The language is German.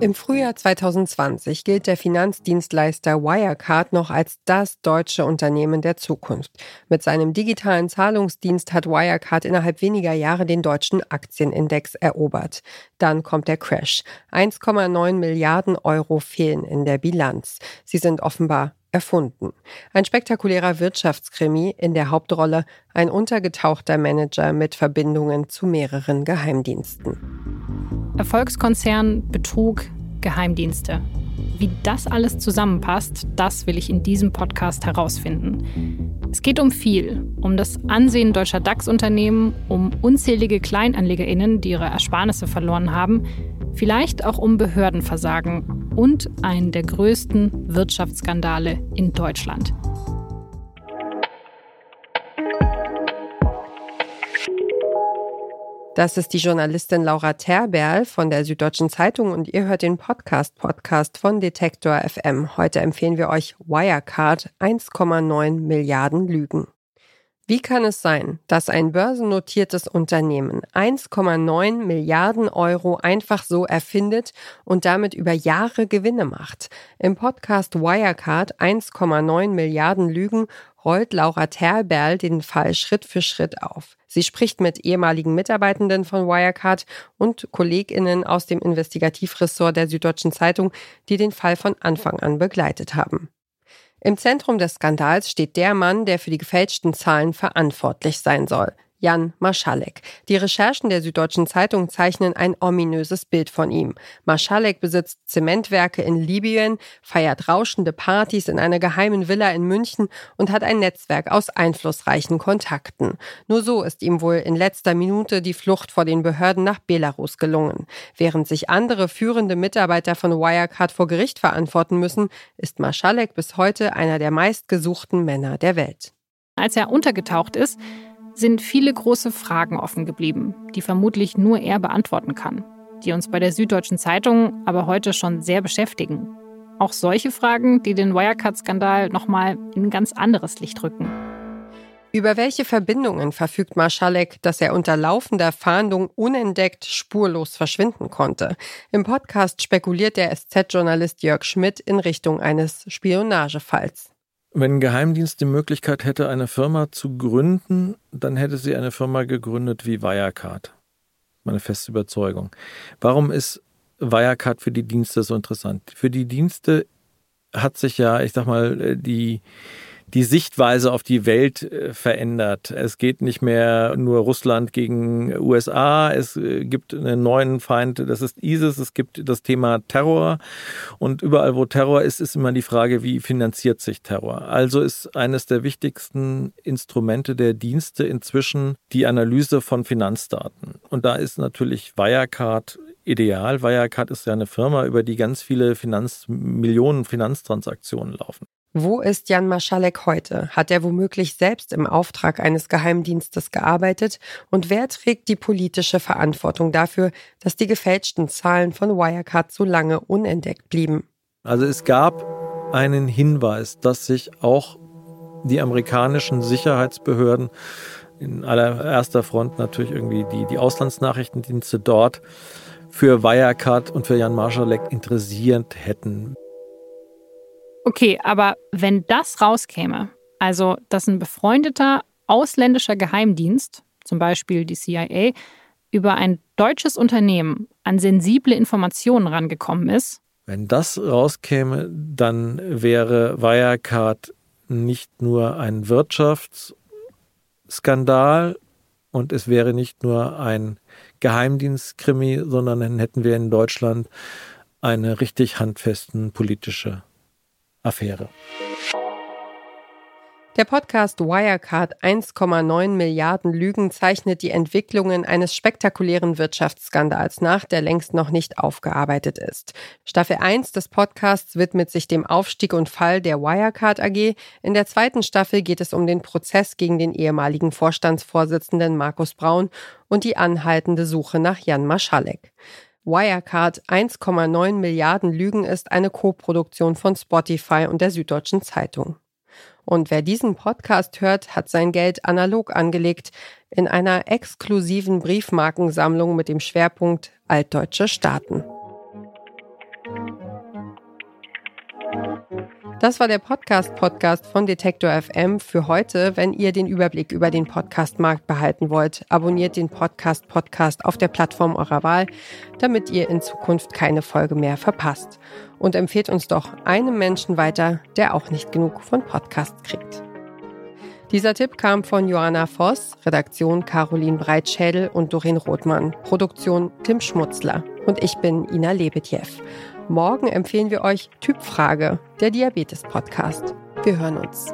Im Frühjahr 2020 gilt der Finanzdienstleister Wirecard noch als das deutsche Unternehmen der Zukunft. Mit seinem digitalen Zahlungsdienst hat Wirecard innerhalb weniger Jahre den deutschen Aktienindex erobert. Dann kommt der Crash. 1,9 Milliarden Euro fehlen in der Bilanz. Sie sind offenbar erfunden. Ein spektakulärer Wirtschaftskrimi in der Hauptrolle ein untergetauchter Manager mit Verbindungen zu mehreren Geheimdiensten. Erfolgskonzern, Betrug, Geheimdienste. Wie das alles zusammenpasst, das will ich in diesem Podcast herausfinden. Es geht um viel, um das Ansehen deutscher DAX-Unternehmen, um unzählige Kleinanlegerinnen, die ihre Ersparnisse verloren haben, vielleicht auch um Behördenversagen und einen der größten Wirtschaftsskandale in Deutschland. Das ist die Journalistin Laura Terberl von der Süddeutschen Zeitung und ihr hört den Podcast Podcast von Detektor FM. Heute empfehlen wir euch Wirecard 1,9 Milliarden Lügen. Wie kann es sein, dass ein börsennotiertes Unternehmen 1,9 Milliarden Euro einfach so erfindet und damit über Jahre Gewinne macht? Im Podcast Wirecard 1,9 Milliarden Lügen rollt Laura Terberl den Fall Schritt für Schritt auf. Sie spricht mit ehemaligen Mitarbeitenden von Wirecard und KollegInnen aus dem Investigativressort der Süddeutschen Zeitung, die den Fall von Anfang an begleitet haben. Im Zentrum des Skandals steht der Mann, der für die gefälschten Zahlen verantwortlich sein soll. Jan Marschalek. Die Recherchen der Süddeutschen Zeitung zeichnen ein ominöses Bild von ihm. Marschalek besitzt Zementwerke in Libyen, feiert rauschende Partys in einer geheimen Villa in München und hat ein Netzwerk aus einflussreichen Kontakten. Nur so ist ihm wohl in letzter Minute die Flucht vor den Behörden nach Belarus gelungen. Während sich andere führende Mitarbeiter von Wirecard vor Gericht verantworten müssen, ist Marschalek bis heute einer der meistgesuchten Männer der Welt. Als er untergetaucht ist, sind viele große Fragen offen geblieben, die vermutlich nur er beantworten kann, die uns bei der Süddeutschen Zeitung aber heute schon sehr beschäftigen. Auch solche Fragen, die den Wirecard-Skandal nochmal in ein ganz anderes Licht rücken. Über welche Verbindungen verfügt Marschalek, dass er unter laufender Fahndung unentdeckt spurlos verschwinden konnte? Im Podcast spekuliert der SZ-Journalist Jörg Schmidt in Richtung eines Spionagefalls. Wenn ein Geheimdienst die Möglichkeit hätte, eine Firma zu gründen, dann hätte sie eine Firma gegründet wie Wirecard. Meine feste Überzeugung. Warum ist Wirecard für die Dienste so interessant? Für die Dienste hat sich ja, ich sag mal, äh, die, die Sichtweise auf die Welt äh, verändert. Es geht nicht mehr nur Russland gegen USA, es äh, gibt einen neuen Feind, das ist ISIS, es gibt das Thema Terror und überall, wo Terror ist, ist immer die Frage, wie finanziert sich Terror. Also ist eines der wichtigsten Instrumente der Dienste inzwischen die Analyse von Finanzdaten. Und da ist natürlich Wirecard ideal. Wirecard ist ja eine Firma, über die ganz viele Finanz, Millionen Finanztransaktionen laufen. Wo ist Jan Marschalek heute? Hat er womöglich selbst im Auftrag eines Geheimdienstes gearbeitet? Und wer trägt die politische Verantwortung dafür, dass die gefälschten Zahlen von Wirecard so lange unentdeckt blieben? Also es gab einen Hinweis, dass sich auch die amerikanischen Sicherheitsbehörden in allererster Front natürlich irgendwie die, die Auslandsnachrichtendienste dort für Wirecard und für Jan Marschalek interessiert hätten. Okay, aber wenn das rauskäme, also dass ein befreundeter ausländischer Geheimdienst, zum Beispiel die CIA, über ein deutsches Unternehmen an sensible Informationen rangekommen ist. Wenn das rauskäme, dann wäre Wirecard nicht nur ein Wirtschaftsskandal und es wäre nicht nur ein Geheimdienstkrimi, sondern dann hätten wir in Deutschland eine richtig handfesten politische Affäre. Der Podcast Wirecard 1,9 Milliarden Lügen zeichnet die Entwicklungen eines spektakulären Wirtschaftsskandals nach, der längst noch nicht aufgearbeitet ist. Staffel 1 des Podcasts widmet sich dem Aufstieg und Fall der Wirecard AG. In der zweiten Staffel geht es um den Prozess gegen den ehemaligen Vorstandsvorsitzenden Markus Braun und die anhaltende Suche nach Jan Maschalek. Wirecard 1,9 Milliarden Lügen ist eine Koproduktion von Spotify und der Süddeutschen Zeitung. Und wer diesen Podcast hört, hat sein Geld analog angelegt in einer exklusiven Briefmarkensammlung mit dem Schwerpunkt Altdeutsche Staaten. Das war der Podcast-Podcast von Detektor FM für heute. Wenn ihr den Überblick über den Podcast-Markt behalten wollt, abonniert den Podcast-Podcast auf der Plattform eurer Wahl, damit ihr in Zukunft keine Folge mehr verpasst. Und empfehlt uns doch einem Menschen weiter, der auch nicht genug von Podcasts kriegt. Dieser Tipp kam von Johanna Voss, Redaktion Caroline Breitschädel und Doreen Rothmann, Produktion Tim Schmutzler. Und ich bin Ina Lebetjew. Morgen empfehlen wir euch Typfrage, der Diabetes-Podcast. Wir hören uns.